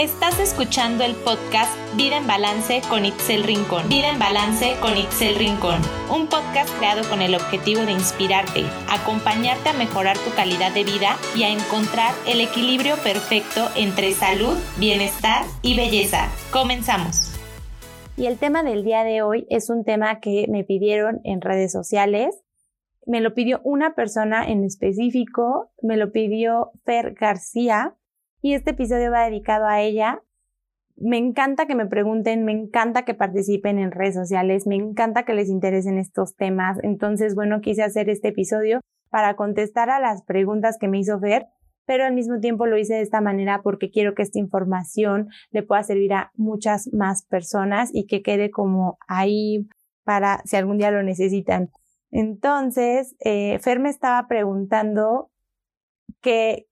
Estás escuchando el podcast Vida en Balance con Itzel Rincón. Vida en Balance con Itzel Rincón. Un podcast creado con el objetivo de inspirarte, acompañarte a mejorar tu calidad de vida y a encontrar el equilibrio perfecto entre salud, bienestar y belleza. Comenzamos. Y el tema del día de hoy es un tema que me pidieron en redes sociales. Me lo pidió una persona en específico, me lo pidió Fer García y este episodio va dedicado a ella. Me encanta que me pregunten, me encanta que participen en redes sociales, me encanta que les interesen estos temas. Entonces, bueno, quise hacer este episodio para contestar a las preguntas que me hizo Fer, pero al mismo tiempo lo hice de esta manera porque quiero que esta información le pueda servir a muchas más personas y que quede como ahí para si algún día lo necesitan. Entonces, eh, Fer me estaba preguntando que,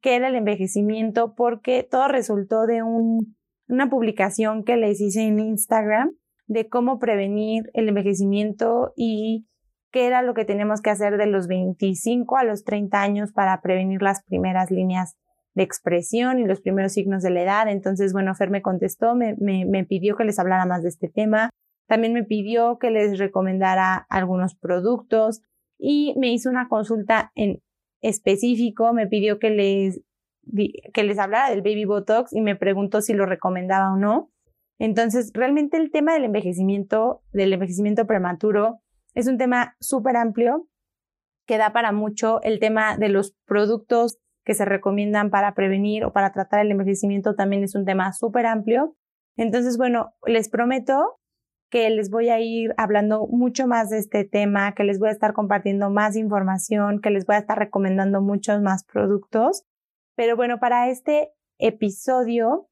qué era el envejecimiento porque todo resultó de una publicación que les hice en Instagram de cómo prevenir el envejecimiento y qué era lo que tenemos que hacer de los 25 a los 30 años para prevenir las primeras líneas de expresión y los primeros signos de la edad. Entonces, bueno, Fer me contestó, me, me pidió que les hablara más de este tema. También me pidió que les recomendara algunos productos y me hizo una consulta en específico, me pidió que les, que les hablara del baby botox y me preguntó si lo recomendaba o no. Entonces, realmente el tema del envejecimiento, del envejecimiento prematuro, es un tema súper amplio que da para mucho. El tema de los productos que se recomiendan para prevenir o para tratar el envejecimiento también es un tema súper amplio. Entonces, bueno, les prometo que les voy a ir hablando mucho más de este tema, que les voy a estar compartiendo más información, que les voy a estar recomendando muchos más productos. Pero bueno, para este episodio,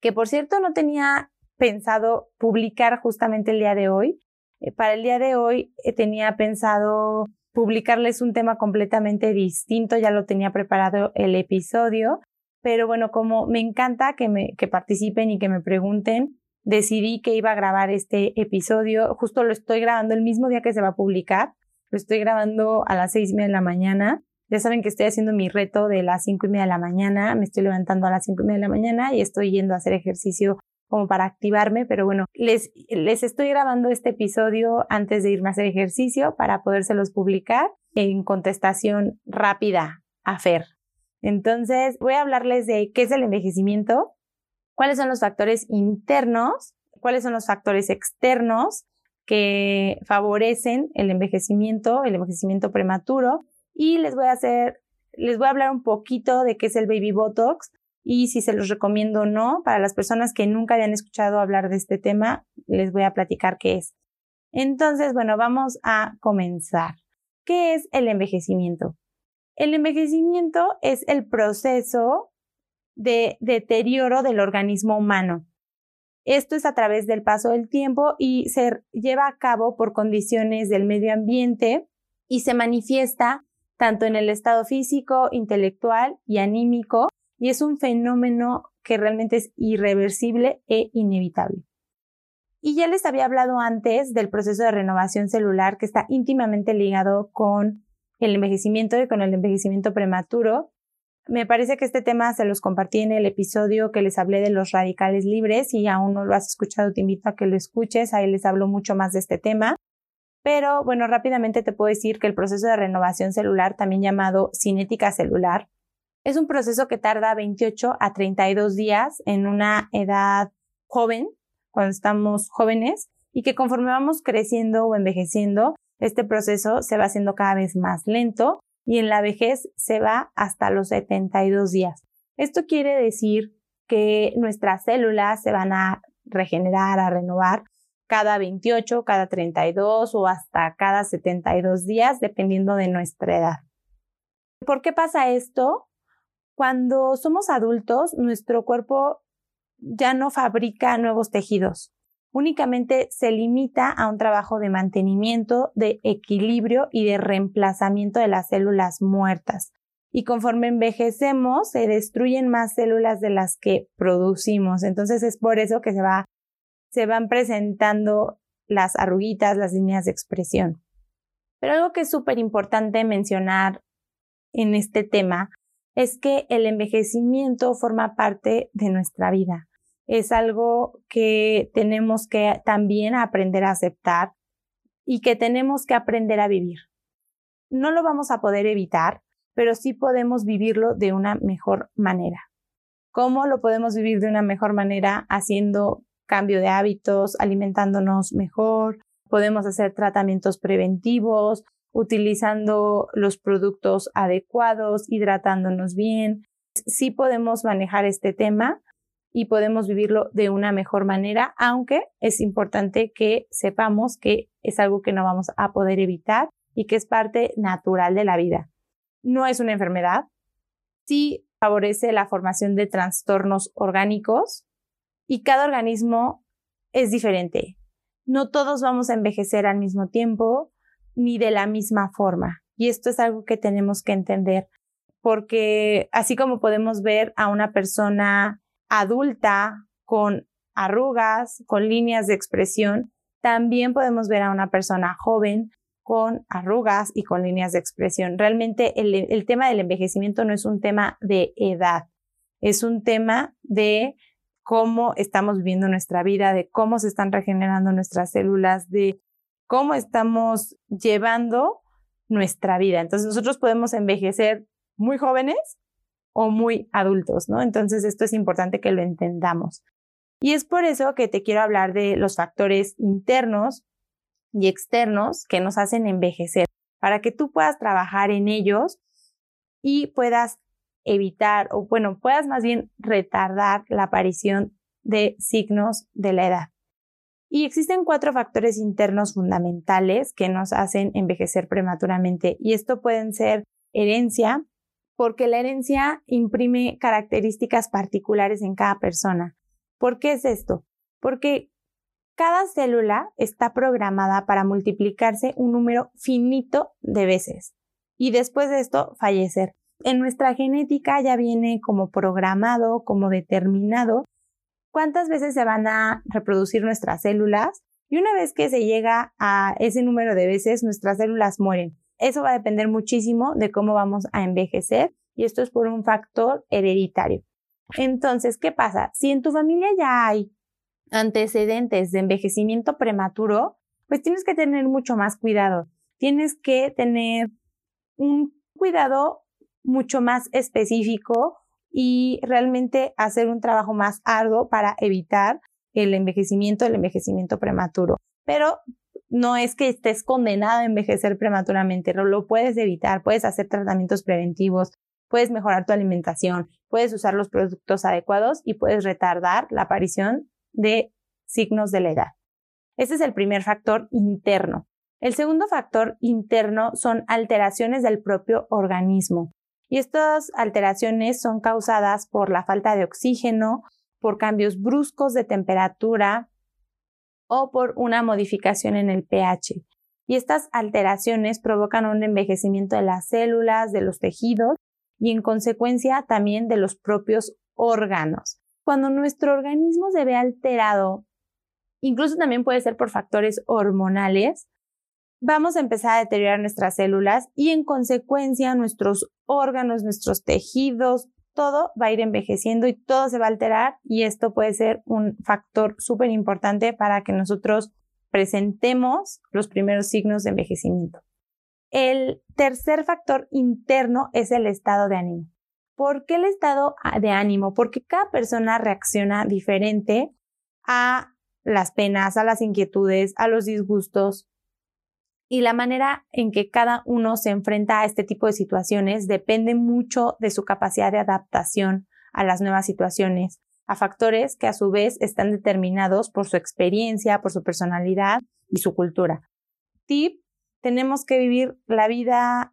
que por cierto no tenía pensado publicar justamente el día de hoy, eh, para el día de hoy eh, tenía pensado publicarles un tema completamente distinto, ya lo tenía preparado el episodio, pero bueno, como me encanta que me que participen y que me pregunten, decidí que iba a grabar este episodio. Justo lo estoy grabando el mismo día que se va a publicar. Lo estoy grabando a las seis y media de la mañana. Ya saben que estoy haciendo mi reto de las cinco y media de la mañana. Me estoy levantando a las cinco y media de la mañana y estoy yendo a hacer ejercicio como para activarme, pero bueno, les, les estoy grabando este episodio antes de irme a hacer ejercicio para podérselos publicar en contestación rápida a Fer. Entonces, voy a hablarles de qué es el envejecimiento, cuáles son los factores internos, cuáles son los factores externos que favorecen el envejecimiento, el envejecimiento prematuro y les voy a hacer, les voy a hablar un poquito de qué es el baby botox y si se los recomiendo o no. Para las personas que nunca habían escuchado hablar de este tema, les voy a platicar qué es. Entonces, bueno, vamos a comenzar. ¿Qué es el envejecimiento? El envejecimiento es el proceso de deterioro del organismo humano. Esto es a través del paso del tiempo y se lleva a cabo por condiciones del medio ambiente y se manifiesta tanto en el estado físico, intelectual y anímico y es un fenómeno que realmente es irreversible e inevitable. Y ya les había hablado antes del proceso de renovación celular que está íntimamente ligado con el envejecimiento y con el envejecimiento prematuro me parece que este tema se los compartí en el episodio que les hablé de los radicales libres y aún no lo has escuchado, te invito a que lo escuches, ahí les hablo mucho más de este tema. Pero bueno, rápidamente te puedo decir que el proceso de renovación celular, también llamado cinética celular, es un proceso que tarda 28 a 32 días en una edad joven, cuando estamos jóvenes, y que conforme vamos creciendo o envejeciendo, este proceso se va haciendo cada vez más lento y en la vejez se va hasta los 72 días. Esto quiere decir que nuestras células se van a regenerar, a renovar cada 28, cada 32 o hasta cada 72 días, dependiendo de nuestra edad. ¿Por qué pasa esto? Cuando somos adultos, nuestro cuerpo ya no fabrica nuevos tejidos únicamente se limita a un trabajo de mantenimiento, de equilibrio y de reemplazamiento de las células muertas. Y conforme envejecemos, se destruyen más células de las que producimos. Entonces es por eso que se, va, se van presentando las arruguitas, las líneas de expresión. Pero algo que es súper importante mencionar en este tema es que el envejecimiento forma parte de nuestra vida. Es algo que tenemos que también aprender a aceptar y que tenemos que aprender a vivir. No lo vamos a poder evitar, pero sí podemos vivirlo de una mejor manera. ¿Cómo lo podemos vivir de una mejor manera? Haciendo cambio de hábitos, alimentándonos mejor, podemos hacer tratamientos preventivos, utilizando los productos adecuados, hidratándonos bien. Sí podemos manejar este tema y podemos vivirlo de una mejor manera, aunque es importante que sepamos que es algo que no vamos a poder evitar y que es parte natural de la vida. No es una enfermedad, sí favorece la formación de trastornos orgánicos y cada organismo es diferente. No todos vamos a envejecer al mismo tiempo ni de la misma forma. Y esto es algo que tenemos que entender, porque así como podemos ver a una persona adulta con arrugas, con líneas de expresión, también podemos ver a una persona joven con arrugas y con líneas de expresión. Realmente el, tema del envejecimiento no es un tema de edad, es un tema de cómo estamos viviendo nuestra vida, de cómo se están regenerando nuestras células, de cómo estamos llevando nuestra vida. Entonces nosotros podemos envejecer muy jóvenes o muy adultos, ¿no? Entonces esto es importante que lo entendamos. Y es por eso que te quiero hablar de los factores internos y externos que nos hacen envejecer, para que tú puedas trabajar en ellos y puedas evitar, o bueno, puedas más bien retardar la aparición de signos de la edad. Y existen cuatro factores internos fundamentales que nos hacen envejecer prematuramente y esto pueden ser herencia, porque la herencia imprime características particulares en cada persona. ¿Por qué es esto? Porque cada célula está programada para multiplicarse un número finito de veces y después de esto fallecer. En nuestra genética ya viene como programado, como determinado cuántas veces se van a reproducir nuestras células y una vez que se llega a ese número de veces, nuestras células mueren. Eso va a depender muchísimo de cómo vamos a envejecer y esto es por un factor hereditario. Entonces, ¿qué pasa? Si en tu familia ya hay antecedentes de envejecimiento prematuro, pues tienes que tener mucho más cuidado. Tienes que tener un cuidado mucho más específico y realmente hacer un trabajo más arduo para evitar el envejecimiento, el envejecimiento prematuro. Pero no es que estés condenado a envejecer prematuramente, lo puedes evitar, puedes hacer tratamientos preventivos, puedes mejorar tu alimentación, puedes usar los productos adecuados y puedes retardar la aparición de signos de la edad. Ese es el primer factor interno. El segundo factor interno son alteraciones del propio organismo. Y estas alteraciones son causadas por la falta de oxígeno, por cambios bruscos de temperatura o por una modificación en el pH. Y estas alteraciones provocan un envejecimiento de las células, de los tejidos y en consecuencia también de los propios órganos. Cuando nuestro organismo se ve alterado, incluso también puede ser por factores hormonales, vamos a empezar a deteriorar nuestras células y en consecuencia nuestros órganos, nuestros tejidos, todo va a ir envejeciendo y todo se va a alterar y esto puede ser un factor súper importante para que nosotros presentemos los primeros signos de envejecimiento. El tercer factor interno es el estado de ánimo. ¿Por qué el estado de ánimo? Porque cada persona reacciona diferente a las penas, a las inquietudes, a los disgustos, y la manera en que cada uno se enfrenta a este tipo de situaciones depende mucho de su capacidad de adaptación a las nuevas situaciones, a factores que a su vez están determinados por su experiencia, por su personalidad y su cultura. Tip, tenemos que vivir la vida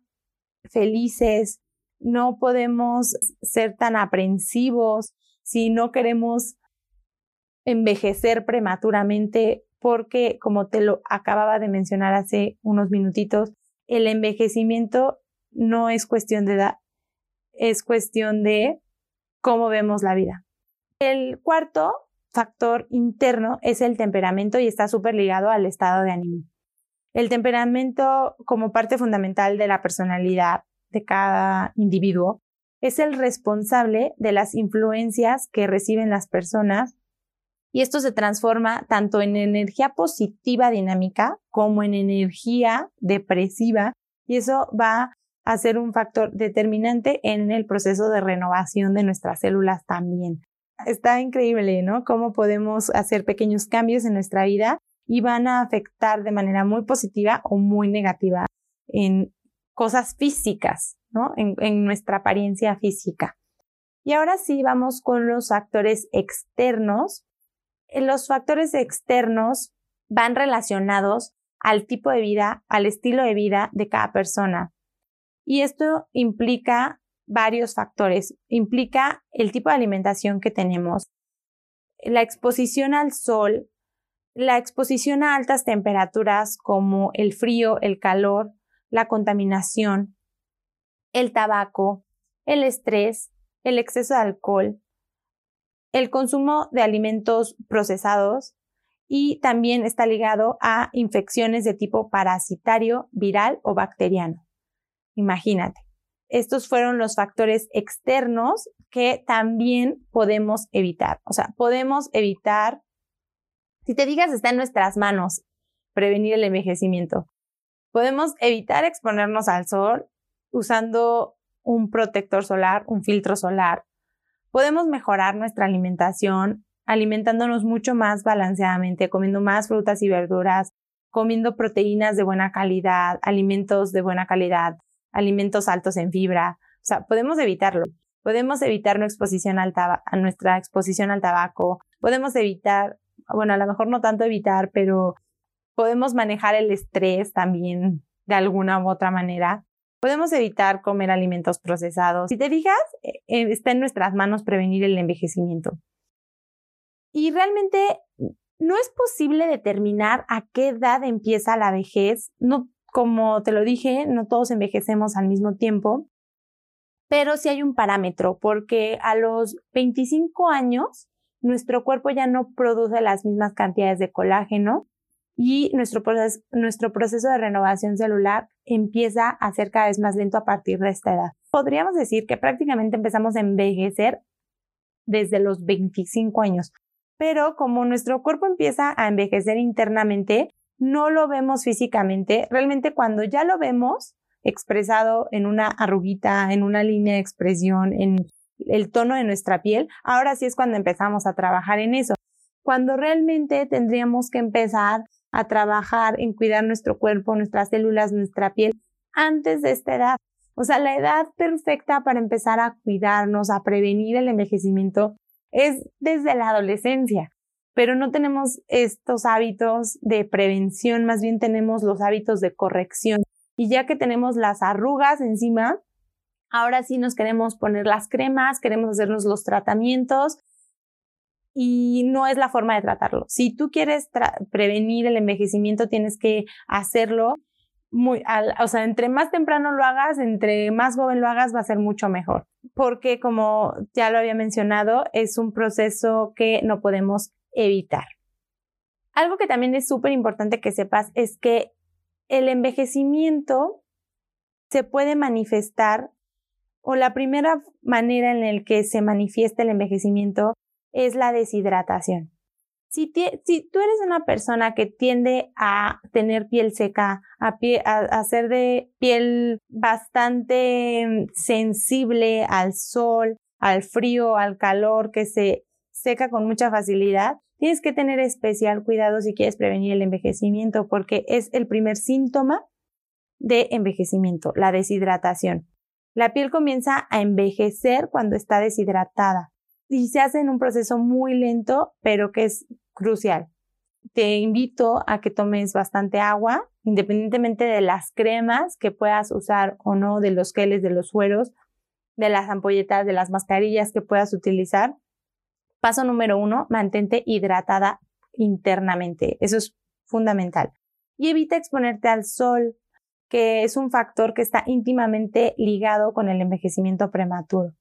felices, no podemos ser tan aprensivos si no queremos envejecer prematuramente porque, como te lo acababa de mencionar hace unos minutitos, el envejecimiento no es cuestión de edad, es cuestión de cómo vemos la vida. El cuarto factor interno es el temperamento y está súper ligado al estado de ánimo. El temperamento como parte fundamental de la personalidad de cada individuo es el responsable de las influencias que reciben las personas y esto se transforma tanto en energía positiva dinámica como en energía depresiva y eso va a ser un factor determinante en el proceso de renovación de nuestras células también. Está increíble, ¿no? Cómo podemos hacer pequeños cambios en nuestra vida y van a afectar de manera muy positiva o muy negativa en cosas físicas, ¿no? En, nuestra apariencia física. Y ahora sí vamos con los factores externos los factores externos van relacionados al tipo de vida, al estilo de vida de cada persona. Y esto implica varios factores. Implica el tipo de alimentación que tenemos, la exposición al sol, la exposición a altas temperaturas como el frío, el calor, la contaminación, el tabaco, el estrés, el exceso de alcohol, el consumo de alimentos procesados y también está ligado a infecciones de tipo parasitario, viral o bacteriano. Imagínate. Estos fueron los factores externos que también podemos evitar. O sea, podemos evitar, si te digas, está en nuestras manos prevenir el envejecimiento. Podemos evitar exponernos al sol usando un protector solar, un filtro solar, Podemos mejorar nuestra alimentación alimentándonos mucho más balanceadamente, comiendo más frutas y verduras, comiendo proteínas de buena calidad, alimentos de buena calidad, alimentos altos en fibra. O sea, podemos evitarlo. Podemos evitar nuestra exposición al, nuestra exposición al tabaco. Podemos evitar, bueno, a lo mejor no tanto evitar, pero podemos manejar el estrés también de alguna u otra manera. Podemos evitar comer alimentos procesados. Si te fijas, eh, eh, está en nuestras manos prevenir el envejecimiento. Y realmente no es posible determinar a qué edad empieza la vejez. No, como te lo dije, no todos envejecemos al mismo tiempo, pero sí hay un parámetro, porque a los 25 años nuestro cuerpo ya no produce las mismas cantidades de colágeno y nuestro nuestro proceso de renovación celular empieza a ser cada vez más lento a partir de esta edad. Podríamos decir que prácticamente empezamos a envejecer desde los 25 años, pero como nuestro cuerpo empieza a envejecer internamente, no lo vemos físicamente. Realmente cuando ya lo vemos expresado en una arruguita, en una línea de expresión, en el tono de nuestra piel, ahora sí es cuando empezamos a trabajar en eso. Cuando realmente tendríamos que empezar a trabajar en cuidar nuestro cuerpo, nuestras células, nuestra piel antes de esta edad. O sea, la edad perfecta para empezar a cuidarnos, a prevenir el envejecimiento es desde la adolescencia, pero no tenemos estos hábitos de prevención, más bien tenemos los hábitos de corrección. Y ya que tenemos las arrugas encima, ahora sí nos queremos poner las cremas, queremos hacernos los tratamientos y no es la forma de tratarlo. Si tú quieres prevenir el envejecimiento, tienes que hacerlo muy, o sea, entre más temprano lo hagas, entre más joven lo hagas, va a ser mucho mejor. Porque como ya lo había mencionado, es un proceso que no podemos evitar. Algo que también es súper importante que sepas es que el envejecimiento se puede manifestar o la primera manera en la que se manifiesta el envejecimiento es la deshidratación. Si, tú eres una persona que tiende a tener piel seca, a, a, ser de piel bastante sensible al sol, al frío, al calor, que se seca con mucha facilidad, tienes que tener especial cuidado si quieres prevenir el envejecimiento porque es el primer síntoma de envejecimiento, la deshidratación. La piel comienza a envejecer cuando está deshidratada y se hace en un proceso muy lento, pero que es crucial. Te invito a que tomes bastante agua, independientemente de las cremas que puedas usar o no, de los geles, de los sueros, de las ampolletas, de las mascarillas que puedas utilizar. Paso número uno, mantente hidratada internamente. Eso es fundamental. Y evita exponerte al sol, que es un factor que está íntimamente ligado con el envejecimiento prematuro.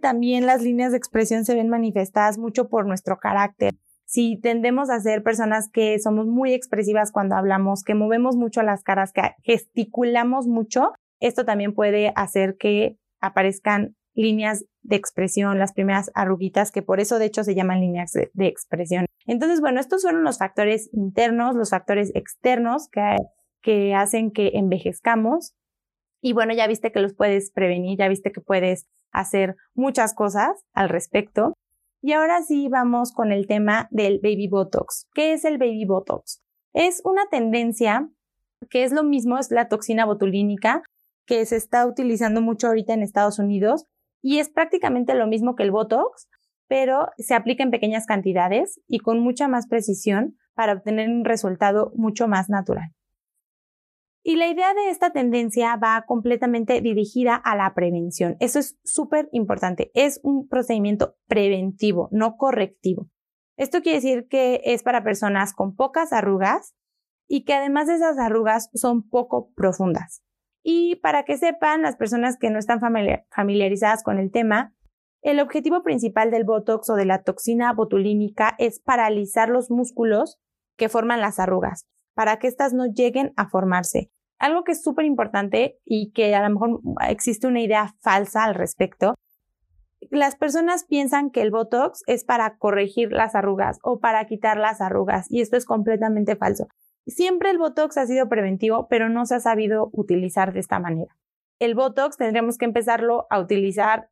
También las líneas de expresión se ven manifestadas mucho por nuestro carácter. Si tendemos a ser personas que somos muy expresivas cuando hablamos, que movemos mucho las caras, que gesticulamos mucho, esto también puede hacer que aparezcan líneas de expresión, las primeras arruguitas, que por eso de hecho se llaman líneas de, expresión. Entonces, bueno, estos fueron los factores internos, los factores externos que, que hacen que envejezcamos. Y bueno, ya viste que los puedes prevenir, ya viste que puedes hacer muchas cosas al respecto. Y ahora sí vamos con el tema del baby botox. ¿Qué es el baby botox? Es una tendencia que es lo mismo, es la toxina botulínica que se está utilizando mucho ahorita en Estados Unidos y es prácticamente lo mismo que el botox, pero se aplica en pequeñas cantidades y con mucha más precisión para obtener un resultado mucho más natural. Y la idea de esta tendencia va completamente dirigida a la prevención. Eso es súper importante. Es un procedimiento preventivo, no correctivo. Esto quiere decir que es para personas con pocas arrugas y que además de esas arrugas son poco profundas. Y para que sepan las personas que no están familiarizadas con el tema, el objetivo principal del Botox o de la toxina botulínica es paralizar los músculos que forman las arrugas, para que éstas no lleguen a formarse algo que es súper importante y que a lo mejor existe una idea falsa al respecto. Las personas piensan que el Botox es para corregir las arrugas o para quitar las arrugas y esto es completamente falso. Siempre el Botox ha sido preventivo, pero no se ha sabido utilizar de esta manera. El Botox tendríamos que empezarlo a utilizar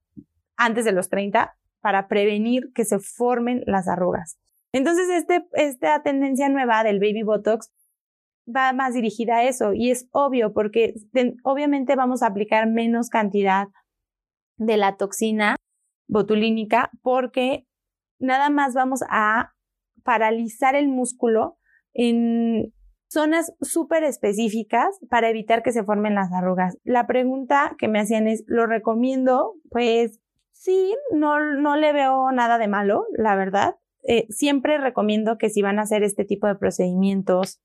antes de los 30 para prevenir que se formen las arrugas. Entonces, este, esta tendencia nueva del baby Botox va más dirigida a eso y es obvio porque obviamente vamos a aplicar menos cantidad de la toxina botulínica porque nada más vamos a paralizar el músculo en zonas súper específicas para evitar que se formen las arrugas. La pregunta que me hacían es, ¿lo recomiendo? Pues sí, no, no le veo nada de malo, la verdad. Eh, siempre recomiendo que si van a hacer este tipo de procedimientos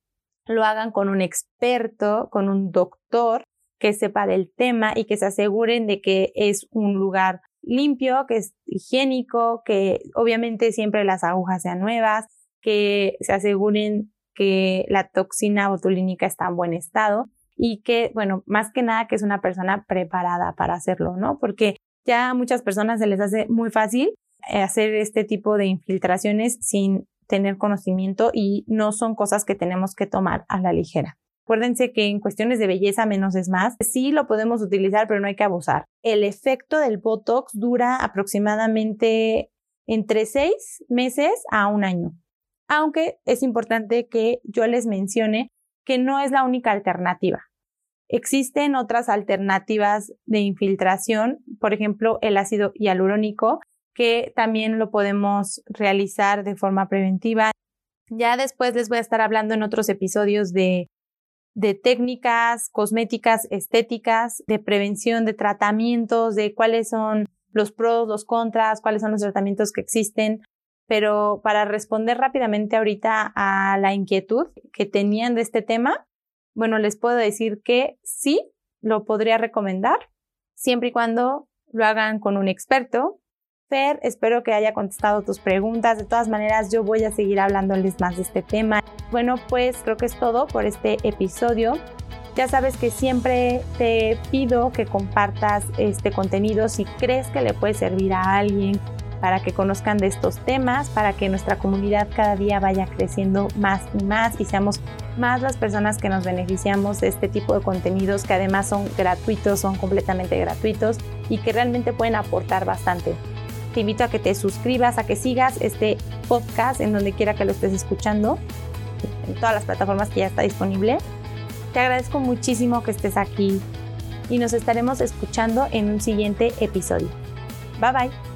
lo hagan con un experto, con un doctor que sepa del tema y que se aseguren de que es un lugar limpio, que es higiénico, que obviamente siempre las agujas sean nuevas, que se aseguren que la toxina botulínica está en buen estado y que, bueno, más que nada que es una persona preparada para hacerlo, ¿no? Porque ya a muchas personas se les hace muy fácil eh, hacer este tipo de infiltraciones sin tener conocimiento y no son cosas que tenemos que tomar a la ligera. Acuérdense que en cuestiones de belleza menos es más. Sí lo podemos utilizar, pero no hay que abusar. El efecto del Botox dura aproximadamente entre seis meses a un año. Aunque es importante que yo les mencione que no es la única alternativa. Existen otras alternativas de infiltración, por ejemplo, el ácido hialurónico, que también lo podemos realizar de forma preventiva. Ya después les voy a estar hablando en otros episodios de, de técnicas cosméticas, estéticas, de prevención, de tratamientos, de cuáles son los pros, los contras, cuáles son los tratamientos que existen. Pero para responder rápidamente ahorita a la inquietud que tenían de este tema, bueno, les puedo decir que sí, lo podría recomendar, siempre y cuando lo hagan con un experto, Fer, espero que haya contestado tus preguntas. De todas maneras, yo voy a seguir hablándoles más de este tema. Bueno, pues creo que es todo por este episodio. Ya sabes que siempre te pido que compartas este contenido si crees que le puede servir a alguien para que conozcan de estos temas, para que nuestra comunidad cada día vaya creciendo más y más y seamos más las personas que nos beneficiamos de este tipo de contenidos que además son gratuitos, son completamente gratuitos y que realmente pueden aportar bastante te invito a que te suscribas, a que sigas este podcast en donde quiera que lo estés escuchando, en todas las plataformas que ya está disponible. Te agradezco muchísimo que estés aquí y nos estaremos escuchando en un siguiente episodio. Bye bye.